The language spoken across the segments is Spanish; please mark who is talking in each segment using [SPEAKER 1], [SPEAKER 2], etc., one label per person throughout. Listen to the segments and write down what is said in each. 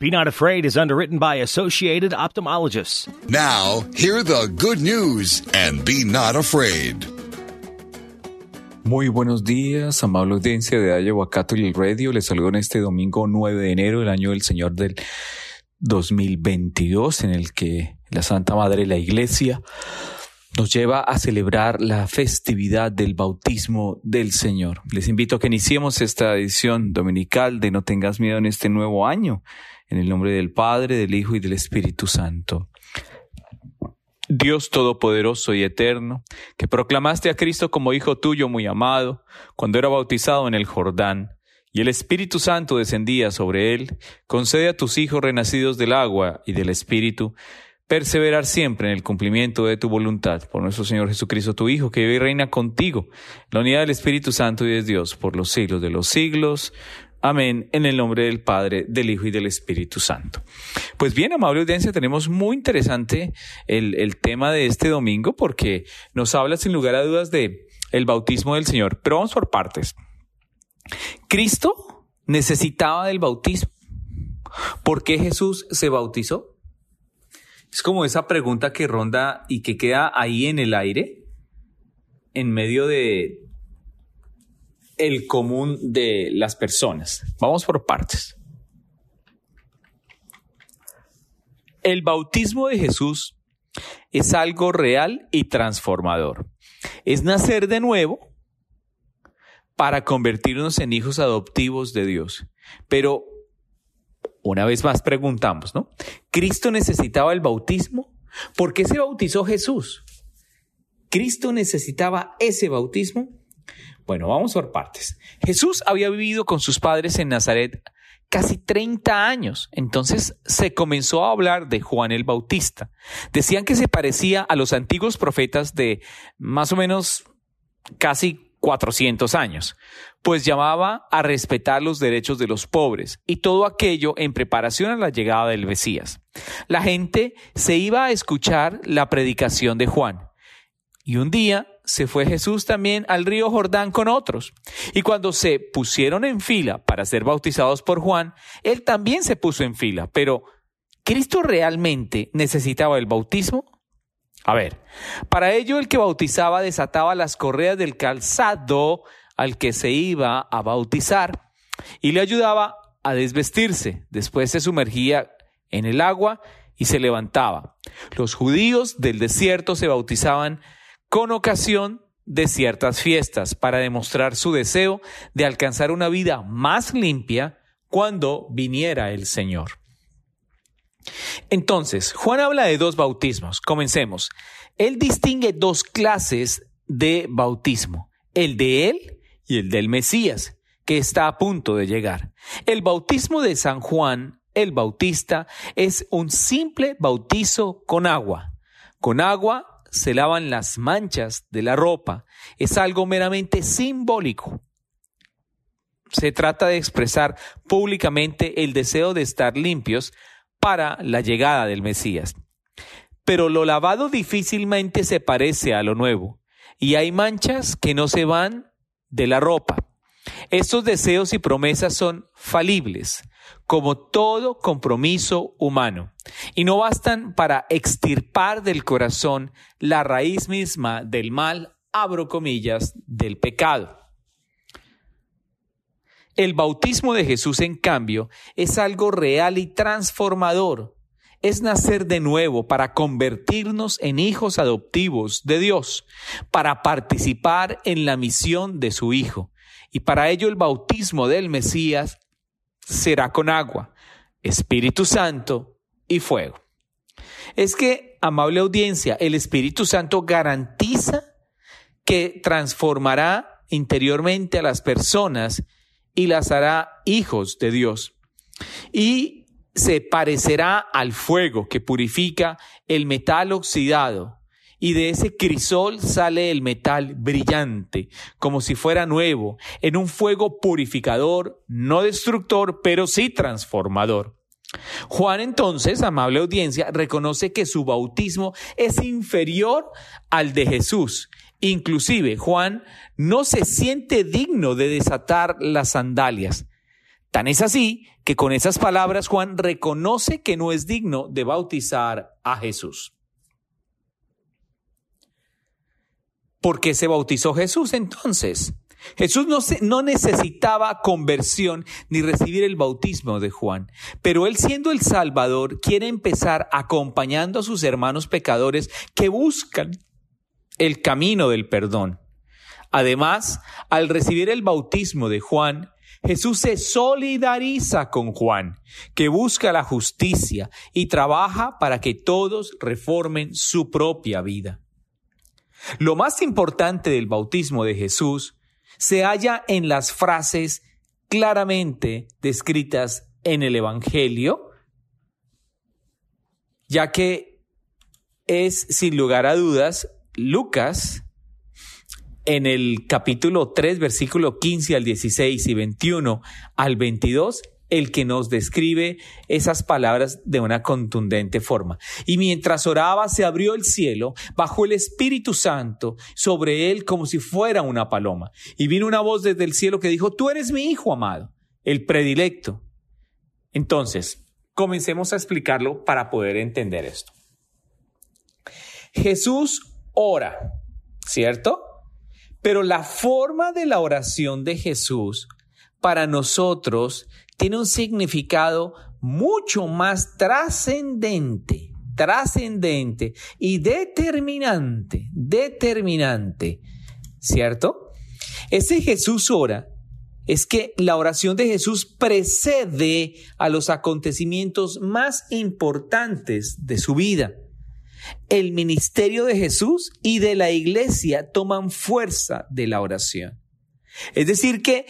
[SPEAKER 1] Be Not Afraid is underwritten by Associated Ophthalmologists.
[SPEAKER 2] Now, hear the good news and be not afraid.
[SPEAKER 3] Muy buenos días, amable audiencia de Iowa Catholic Radio. Les saludo en este domingo 9 de enero del año del Señor del 2022, en el que la Santa Madre de la Iglesia nos lleva a celebrar la festividad del bautismo del Señor. Les invito a que iniciemos esta edición dominical de No tengas miedo en este nuevo año, en el nombre del Padre, del Hijo y del Espíritu Santo. Dios Todopoderoso y Eterno, que proclamaste a Cristo como Hijo tuyo muy amado, cuando era bautizado en el Jordán, y el Espíritu Santo descendía sobre él, concede a tus hijos renacidos del agua y del Espíritu, perseverar siempre en el cumplimiento de tu voluntad, por nuestro Señor Jesucristo, tu Hijo, que vive y reina contigo, la unidad del Espíritu Santo y de Dios, por los siglos de los siglos. Amén. En el nombre del Padre, del Hijo y del Espíritu Santo. Pues bien, amable audiencia, tenemos muy interesante el, el, tema de este domingo porque nos habla sin lugar a dudas de el bautismo del Señor. Pero vamos por partes. Cristo necesitaba del bautismo. ¿Por qué Jesús se bautizó? Es como esa pregunta que ronda y que queda ahí en el aire, en medio de el común de las personas. Vamos por partes. El bautismo de Jesús es algo real y transformador. Es nacer de nuevo para convertirnos en hijos adoptivos de Dios. Pero una vez más preguntamos, ¿no? ¿Cristo necesitaba el bautismo? ¿Por qué se bautizó Jesús? ¿Cristo necesitaba ese bautismo? Bueno, vamos por partes. Jesús había vivido con sus padres en Nazaret casi 30 años. Entonces se comenzó a hablar de Juan el Bautista. Decían que se parecía a los antiguos profetas de más o menos casi 400 años, pues llamaba a respetar los derechos de los pobres y todo aquello en preparación a la llegada del Mesías. La gente se iba a escuchar la predicación de Juan. Y un día se fue Jesús también al río Jordán con otros. Y cuando se pusieron en fila para ser bautizados por Juan, él también se puso en fila. Pero, ¿Cristo realmente necesitaba el bautismo? A ver, para ello el que bautizaba desataba las correas del calzado al que se iba a bautizar y le ayudaba a desvestirse. Después se sumergía en el agua y se levantaba. Los judíos del desierto se bautizaban con ocasión de ciertas fiestas para demostrar su deseo de alcanzar una vida más limpia cuando viniera el Señor. Entonces, Juan habla de dos bautismos. Comencemos. Él distingue dos clases de bautismo, el de él y el del Mesías, que está a punto de llegar. El bautismo de San Juan, el Bautista, es un simple bautizo con agua. Con agua se lavan las manchas de la ropa. Es algo meramente simbólico. Se trata de expresar públicamente el deseo de estar limpios para la llegada del Mesías. Pero lo lavado difícilmente se parece a lo nuevo, y hay manchas que no se van de la ropa. Estos deseos y promesas son falibles, como todo compromiso humano, y no bastan para extirpar del corazón la raíz misma del mal, abro comillas, del pecado. El bautismo de Jesús, en cambio, es algo real y transformador. Es nacer de nuevo para convertirnos en hijos adoptivos de Dios, para participar en la misión de su Hijo. Y para ello el bautismo del Mesías será con agua, Espíritu Santo y fuego. Es que, amable audiencia, el Espíritu Santo garantiza que transformará interiormente a las personas y las hará hijos de Dios. Y se parecerá al fuego que purifica el metal oxidado. Y de ese crisol sale el metal brillante, como si fuera nuevo, en un fuego purificador, no destructor, pero sí transformador. Juan entonces, amable audiencia, reconoce que su bautismo es inferior al de Jesús Inclusive Juan no se siente digno de desatar las sandalias. Tan es así que con esas palabras Juan reconoce que no es digno de bautizar a Jesús. ¿Por qué se bautizó Jesús entonces? Jesús no, no, necesitaba conversión ni recibir el bautismo de Juan, pero él siendo el Salvador quiere empezar acompañando a sus hermanos pecadores que buscan el camino del perdón. Además, al recibir el bautismo de Juan, Jesús se solidariza con Juan, que busca la justicia y trabaja para que todos reformen su propia vida. Lo más importante del bautismo de Jesús se halla en las frases claramente descritas en el Evangelio, ya que es, sin lugar a dudas, Lucas en el capítulo 3, versículo 15 al 16 y 21 al 22, el que nos describe esas palabras de una contundente forma. Y mientras oraba, se abrió el cielo, bajó el Espíritu Santo sobre él como si fuera una paloma. Y vino una voz desde el cielo que dijo, tú eres mi hijo amado, el predilecto. Entonces, comencemos a explicarlo para poder entender esto. Jesús ora, ¿cierto? Pero la forma de la oración de Jesús para nosotros tiene un significado mucho más trascendente, trascendente y determinante, determinante, ¿cierto? Ese Jesús ora es que la oración de Jesús precede a los acontecimientos más importantes de su vida el ministerio de Jesús y de la iglesia toman fuerza de la oración. Es decir, que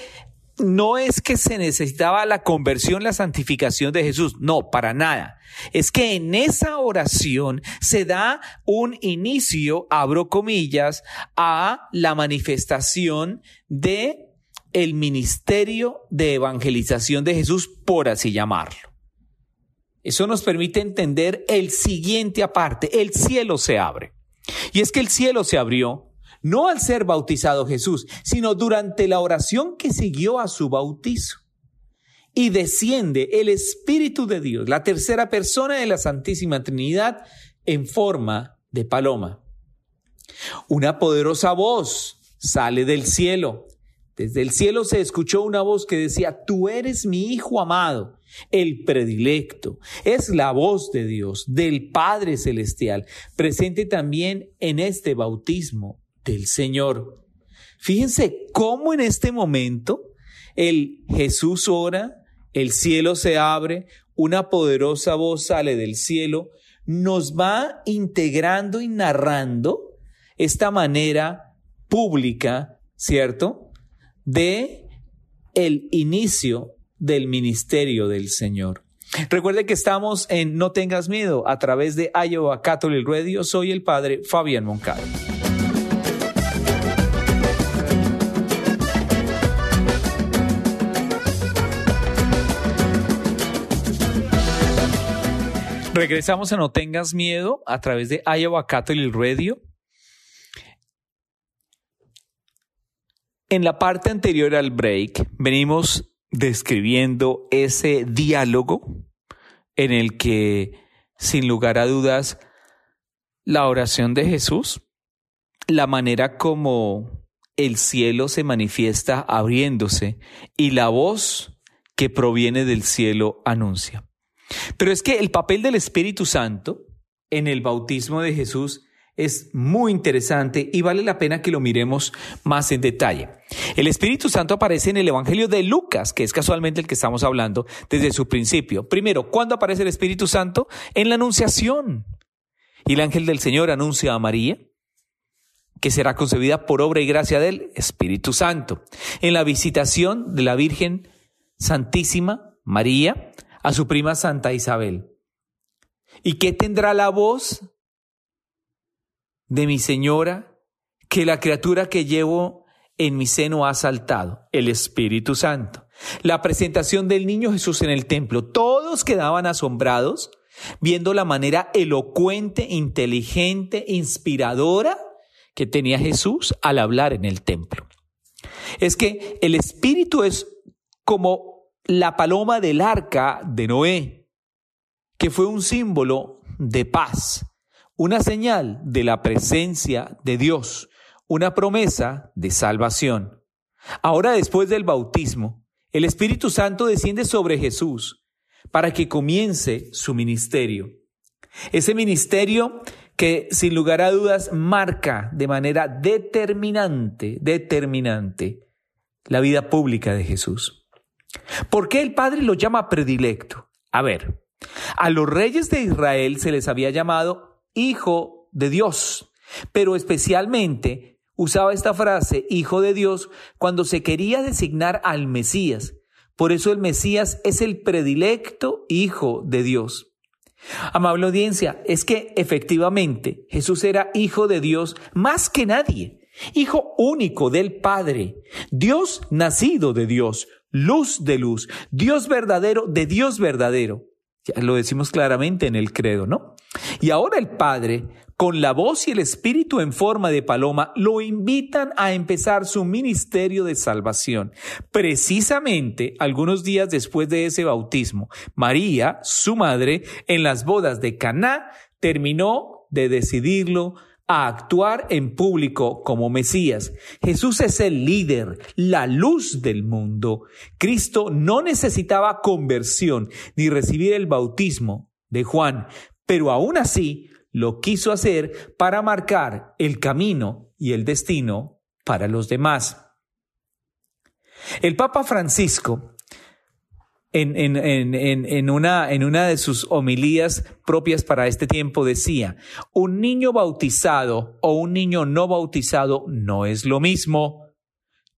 [SPEAKER 3] no es que se necesitaba la conversión, la santificación de Jesús, no, para nada. Es que en esa oración se da un inicio, abro comillas, a la manifestación de el ministerio de evangelización de Jesús, por así llamarlo. Eso nos permite entender el siguiente aparte, el cielo se abre. Y es que el cielo se abrió no al ser bautizado Jesús, sino durante la oración que siguió a su bautizo. Y desciende el Espíritu de Dios, la tercera persona de la Santísima Trinidad, en forma de paloma. Una poderosa voz sale del cielo. Desde el cielo se escuchó una voz que decía, tú eres mi Hijo amado el predilecto. Es la voz de Dios, del Padre Celestial, presente también en este bautismo del Señor. Fíjense cómo en este momento el Jesús ora, el cielo se abre, una poderosa voz sale del cielo, nos va integrando y narrando esta manera pública, ¿cierto? De el inicio del ministerio del Señor. Recuerde que estamos en No tengas miedo a través de Iowa Catholic Radio. Soy el padre Fabián Moncada. Regresamos a No tengas miedo a través de Catholic Radio. En la parte anterior al break venimos describiendo ese diálogo en el que, sin lugar a dudas, la oración de Jesús, la manera como el cielo se manifiesta abriéndose y la voz que proviene del cielo anuncia. Pero es que el papel del Espíritu Santo en el bautismo de Jesús es muy interesante y vale la pena que lo miremos más en detalle. El Espíritu Santo aparece en el Evangelio de Lucas, que es casualmente el que estamos hablando desde su principio. Primero, ¿cuándo aparece el Espíritu Santo? En la Anunciación. Y el ángel del Señor anuncia a María que será concebida por obra y gracia del Espíritu Santo. En la visitación de la Virgen Santísima María a su prima Santa Isabel. ¿Y qué tendrá la voz de mi señora que la criatura que llevo en mi seno ha saltado, el Espíritu Santo. La presentación del niño Jesús en el templo. Todos quedaban asombrados viendo la manera elocuente, inteligente, inspiradora que tenía Jesús al hablar en el templo. Es que el Espíritu es como la paloma del arca de Noé, que fue un símbolo de paz, una señal de la presencia de Dios, una promesa de salvación. Ahora después del bautismo, el Espíritu Santo desciende sobre Jesús para que comience su ministerio. Ese ministerio que sin lugar a dudas marca de manera determinante, determinante la vida pública de Jesús. ¿Por qué el Padre lo llama predilecto? A ver, a los reyes de Israel se les había llamado hijo de Dios, pero especialmente usaba esta frase, hijo de Dios, cuando se quería designar al Mesías. Por eso el Mesías es el predilecto hijo de Dios. Amable audiencia, es que efectivamente Jesús era hijo de Dios más que nadie, hijo único del Padre, Dios nacido de Dios, luz de luz, Dios verdadero de Dios verdadero. Ya lo decimos claramente en el credo, ¿no? Y ahora el Padre, con la voz y el Espíritu en forma de paloma, lo invitan a empezar su ministerio de salvación. Precisamente algunos días después de ese bautismo, María, su madre, en las bodas de Caná, terminó de decidirlo a actuar en público como Mesías. Jesús es el líder, la luz del mundo. Cristo no necesitaba conversión ni recibir el bautismo de Juan, pero aún así lo quiso hacer para marcar el camino y el destino para los demás. El Papa Francisco en, una, en una de sus homilías propias para este tiempo decía, un niño bautizado o un niño no bautizado no es lo mismo.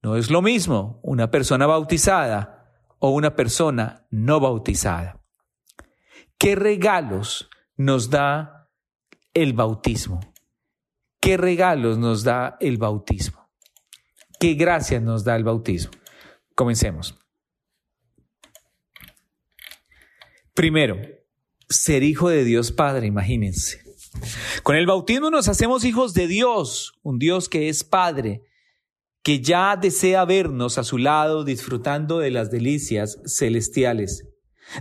[SPEAKER 3] No es lo mismo una persona bautizada o una persona no bautizada. ¿Qué regalos nos da el bautismo? ¿Qué regalos nos da el bautismo? ¿Qué gracias nos da el bautismo? Comencemos. Primero, ser hijo de Dios Padre, imagínense. Con el bautismo nos hacemos hijos de Dios, un Dios que es Padre, que ya desea vernos a su lado disfrutando de las delicias celestiales.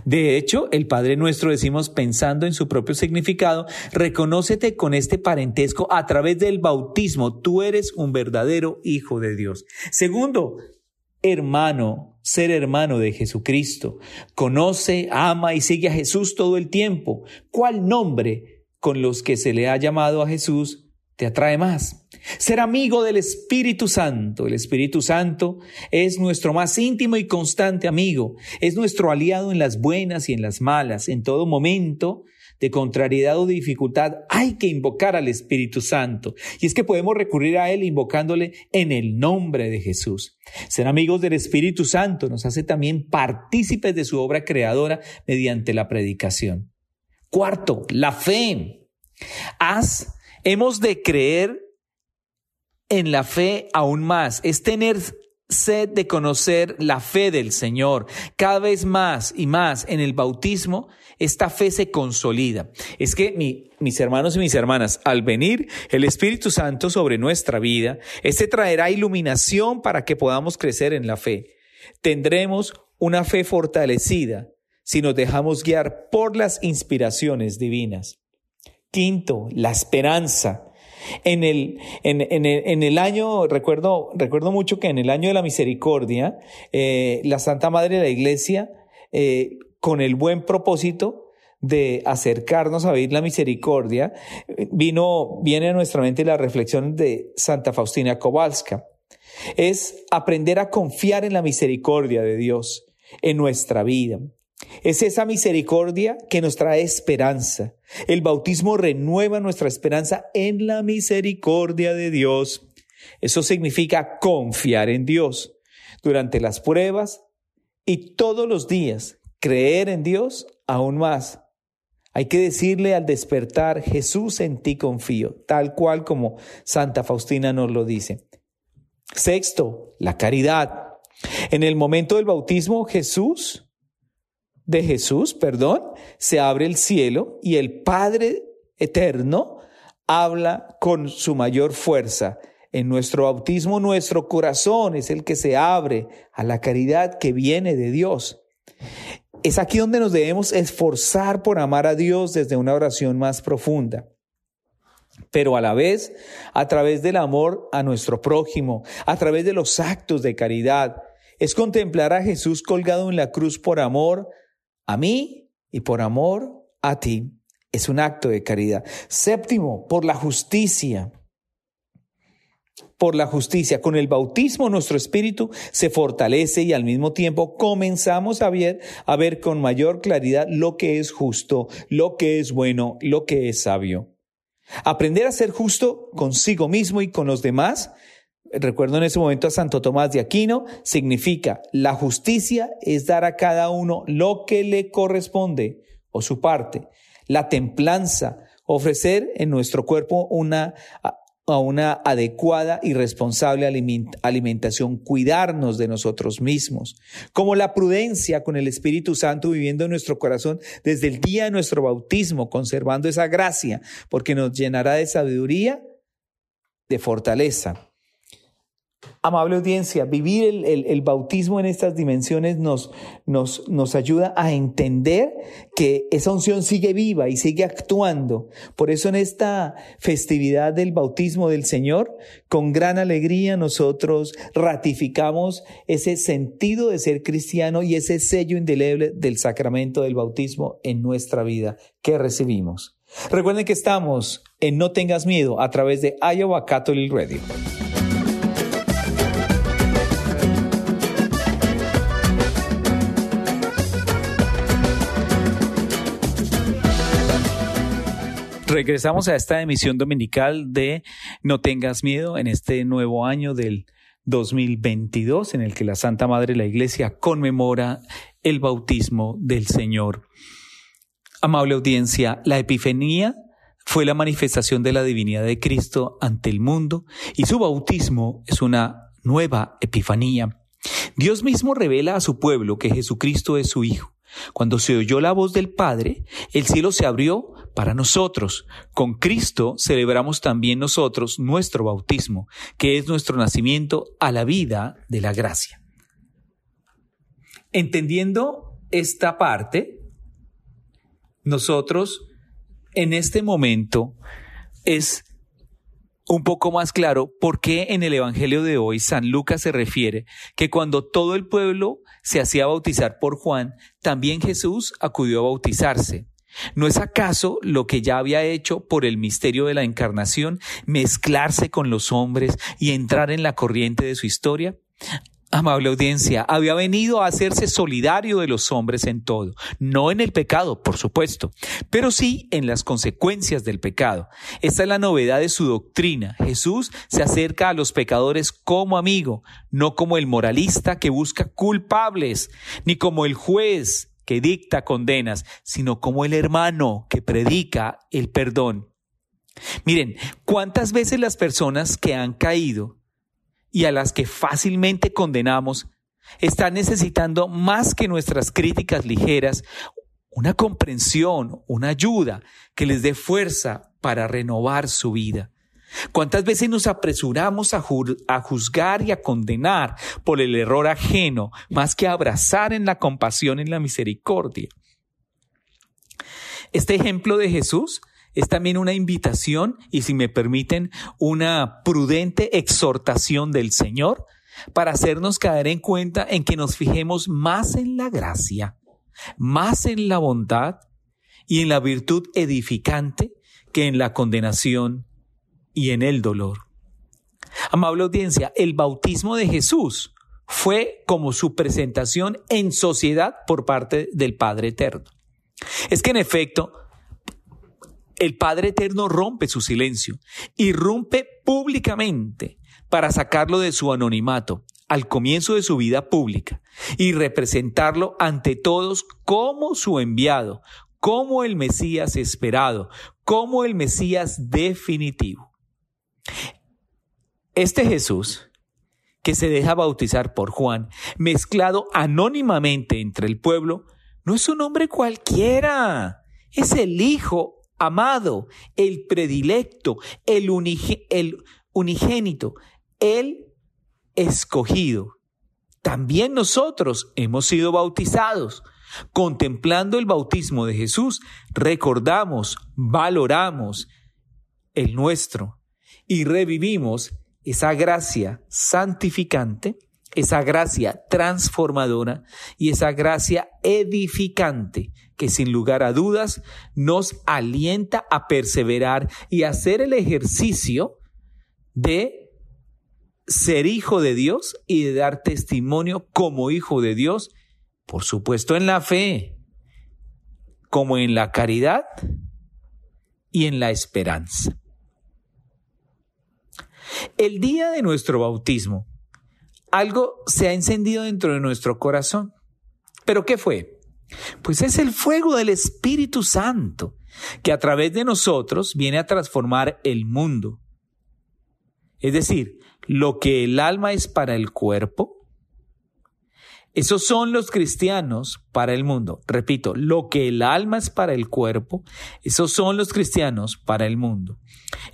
[SPEAKER 3] De hecho, el Padre nuestro decimos pensando en su propio significado, reconócete con este parentesco a través del bautismo, tú eres un verdadero hijo de Dios. Segundo, hermano, ser hermano de Jesucristo. Conoce, ama y sigue a Jesús todo el tiempo. ¿Cuál nombre con los que se le ha llamado a Jesús te atrae más? Ser amigo del Espíritu Santo. El Espíritu Santo es nuestro más íntimo y constante amigo. Es nuestro aliado en las buenas y en las malas. En todo momento de contrariedad o dificultad, hay que invocar al Espíritu Santo. Y es que podemos recurrir a Él invocándole en el nombre de Jesús. Ser amigos del Espíritu Santo nos hace también partícipes de su obra creadora mediante la predicación. Cuarto, la fe. Haz, hemos de creer en la fe aún más, es tener sed de conocer la fe del Señor. Cada vez más y más en el bautismo, esta fe se consolida. Es que mis hermanos y mis hermanas, al venir el Espíritu Santo sobre nuestra vida, este traerá iluminación para que podamos crecer en la fe. Tendremos una fe fortalecida si nos dejamos guiar por las inspiraciones divinas. Quinto, la esperanza. En el, en, en, en el año, recuerdo, recuerdo mucho que en el año de la misericordia, eh, la Santa Madre de la Iglesia, eh, con el buen propósito de acercarnos a vivir la misericordia, vino, viene a nuestra mente la reflexión de Santa Faustina Kowalska. Es aprender a confiar en la misericordia de Dios en nuestra vida. Es esa misericordia que nos trae esperanza. El bautismo renueva nuestra esperanza en la misericordia de Dios. Eso significa confiar en Dios durante las pruebas y todos los días creer en Dios aún más. Hay que decirle al despertar, Jesús en ti confío, tal cual como Santa Faustina nos lo dice. Sexto, la caridad. En el momento del bautismo, Jesús de Jesús, perdón, se abre el cielo y el Padre eterno habla con su mayor fuerza. En nuestro bautismo nuestro corazón es el que se abre a la caridad que viene de Dios.
[SPEAKER 4] es aquí donde nos debemos esforzar por amar a Dios desde una oración más profunda pero a la vez a través del amor a nuestro prójimo, a través de los actos de caridad. Es contemplar a Jesús colgado en la cruz por amor a mí y por amor a ti. Es un acto de caridad. Séptimo, por la justicia. Por la justicia. Con el bautismo nuestro espíritu se fortalece y al mismo tiempo comenzamos a ver, a ver con mayor claridad lo que es justo, lo que es bueno, lo que es sabio. Aprender a ser justo consigo mismo y con los demás, recuerdo en ese momento a Santo Tomás de Aquino, significa la justicia es dar a cada uno lo que le corresponde o su parte. La templanza, ofrecer en nuestro cuerpo una a una adecuada y responsable alimentación, cuidarnos de nosotros mismos, como la prudencia con el Espíritu Santo viviendo en nuestro corazón desde el día de nuestro bautismo, conservando esa gracia, porque nos llenará de sabiduría, de fortaleza Amable audiencia, vivir el, bautismo en estas dimensiones nos, nos, nos ayuda a entender que esa unción sigue viva y sigue actuando. Por eso en esta festividad del bautismo del Señor, con gran alegría nosotros ratificamos ese sentido de ser cristiano y ese sello indeleble del sacramento del bautismo en nuestra vida que recibimos. Recuerden que estamos en No tengas miedo a través de Iowa Catholic Radio.
[SPEAKER 3] Regresamos a esta emisión dominical de No tengas miedo en este nuevo año del 2022 en el que la Santa Madre de la Iglesia conmemora el bautismo del Señor. Amable audiencia, la Epifanía fue la manifestación de la divinidad de Cristo ante el mundo y su bautismo es una nueva Epifanía. Dios mismo revela a su pueblo que Jesucristo es su Hijo. Cuando se oyó la voz del Padre, el cielo se abrió para nosotros. Con Cristo celebramos también nosotros nuestro bautismo, que es nuestro nacimiento a la vida de la gracia. Entendiendo esta parte, nosotros en este momento es un poco más claro por qué en el Evangelio de hoy San Lucas se refiere que cuando todo el pueblo se hacía bautizar por Juan, también Jesús acudió a bautizarse. ¿No es acaso lo que ya había hecho por el misterio de la encarnación mezclarse con los hombres y entrar en la corriente de su historia? Amable audiencia, había venido a hacerse solidario de los hombres en todo, no en el pecado, por supuesto, pero sí en las consecuencias del pecado. Esta es la novedad de su doctrina. Jesús se acerca a los pecadores como amigo, no como el moralista que busca culpables, ni como el juez que dicta condenas, sino como el hermano que predica el perdón. Miren, ¿cuántas veces las personas que han caído y a las que fácilmente condenamos están necesitando más que nuestras críticas ligeras una comprensión, una ayuda que les dé fuerza para renovar su vida. ¿Cuántas veces nos apresuramos a, a, juzgar y a condenar por el error ajeno más que a abrazar en la compasión y en la misericordia? Este ejemplo de Jesús es también una invitación y si me permiten, una prudente exhortación del Señor para hacernos caer en cuenta en que nos fijemos más en la gracia, más en la bondad y en la virtud edificante que en la condenación y en el dolor. Amable audiencia, el bautismo de Jesús fue como su presentación en sociedad por parte del Padre Eterno. Es que en efecto, el Padre Eterno rompe su silencio, irrumpe públicamente para sacarlo de su anonimato al comienzo de su vida pública y representarlo ante todos como su enviado, como el Mesías esperado, como el Mesías definitivo. Este Jesús, que se deja bautizar por Juan, mezclado anónimamente entre el pueblo, no es un hombre cualquiera, es el Hijo amado, el predilecto, el, unigénito, el escogido. También nosotros hemos sido bautizados. Contemplando el bautismo de Jesús, recordamos, valoramos el nuestro y revivimos esa gracia santificante, esa gracia transformadora y esa gracia edificante que sin lugar a dudas nos alienta a perseverar y hacer el ejercicio de ser hijo de Dios y de dar testimonio como hijo de Dios, por supuesto en la fe, como en la caridad y en la esperanza. El día de nuestro bautismo, algo se ha encendido dentro de nuestro corazón. ¿Pero qué fue? Pues es el fuego del Espíritu Santo, que a través de nosotros viene a transformar el mundo. Es decir, lo que el alma es para el cuerpo, esos son los cristianos para el mundo. Repito, lo que el alma es para el cuerpo, esos son los cristianos para el mundo.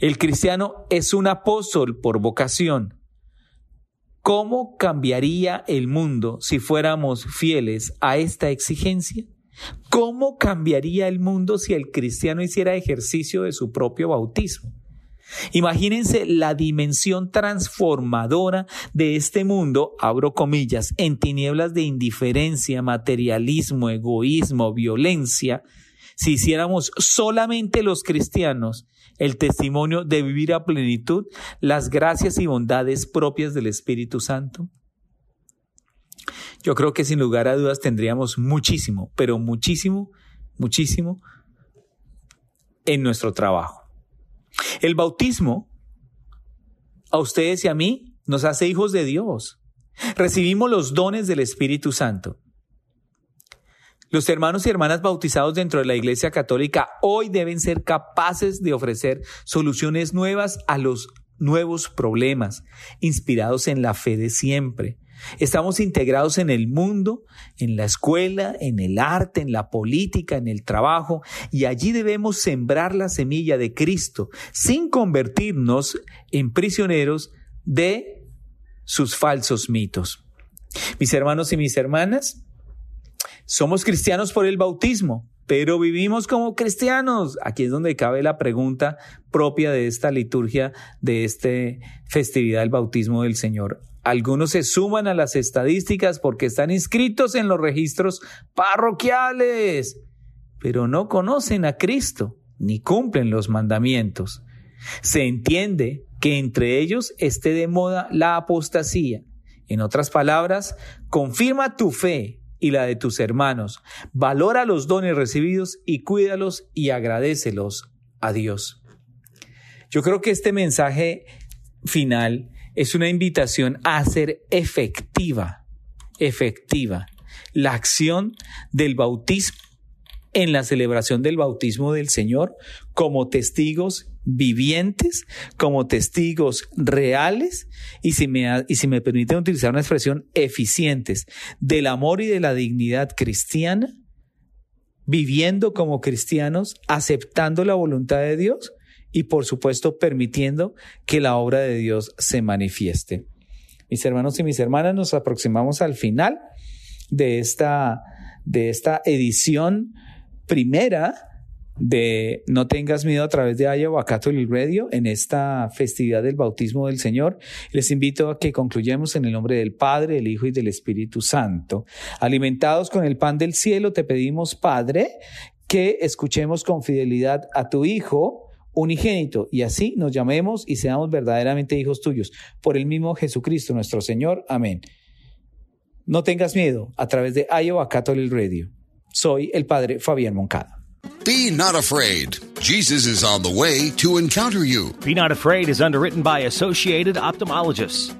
[SPEAKER 3] El cristiano es un apóstol por vocación. ¿Cómo cambiaría el mundo si fuéramos fieles a esta exigencia? ¿Cómo cambiaría el mundo si el cristiano hiciera ejercicio de su propio bautismo? Imagínense la dimensión transformadora de este mundo, abro comillas, en tinieblas de indiferencia, materialismo, egoísmo, violencia, si hiciéramos solamente los cristianos el testimonio de vivir a plenitud las gracias y bondades propias del Espíritu Santo. Yo creo que sin lugar a dudas tendríamos muchísimo, pero muchísimo, muchísimo en nuestro trabajo. El bautismo a ustedes y a mí nos hace hijos de Dios. Recibimos los dones del Espíritu Santo. Los hermanos y hermanas bautizados dentro de la Iglesia Católica hoy deben ser capaces de ofrecer soluciones nuevas a los nuevos problemas, inspirados en la fe de siempre. Estamos integrados en el mundo, en la escuela, en el arte, en la política, en el trabajo, y allí debemos sembrar la semilla de Cristo sin convertirnos en prisioneros de sus falsos mitos. Mis hermanos y mis hermanas, somos cristianos por el bautismo, pero vivimos como cristianos. Aquí es donde cabe la pregunta propia de esta liturgia, de esta festividad del bautismo del Señor. Algunos se suman a las estadísticas porque están inscritos en los registros parroquiales, pero no conocen a Cristo ni cumplen los mandamientos. Se entiende que entre ellos esté de moda la apostasía. En otras palabras, confirma tu fe y la de tus hermanos, valora los dones recibidos y cuídalos y agradecelos a Dios. Yo creo que este mensaje final es una invitación a hacer efectiva, efectiva, la acción del bautismo en la celebración del bautismo del Señor como testigos vivientes, como testigos reales y si me, y si me permiten utilizar una expresión, eficientes del amor y de la dignidad cristiana, viviendo como cristianos, aceptando la voluntad de Dios y por supuesto permitiendo que la obra de Dios se manifieste. Mis hermanos y mis hermanas, nos aproximamos al final de esta, de esta edición primera de No tengas miedo a través de Iowa Catholic Radio en esta festividad del bautismo del Señor. Les invito a que concluyamos en el nombre del Padre, del Hijo y del Espíritu Santo. Alimentados con el pan del cielo, te pedimos, Padre, que escuchemos con fidelidad a tu Hijo unigénito, y así nos llamemos y seamos verdaderamente hijos tuyos. Por el mismo Jesucristo nuestro Señor. Amén. No tengas miedo a través de Iowa Catholic Radio. Soy el Padre Fabián Moncada.
[SPEAKER 2] Be not afraid. Jesus is on the way to encounter you.
[SPEAKER 1] Be Not Afraid is underwritten by Associated Ophthalmologists.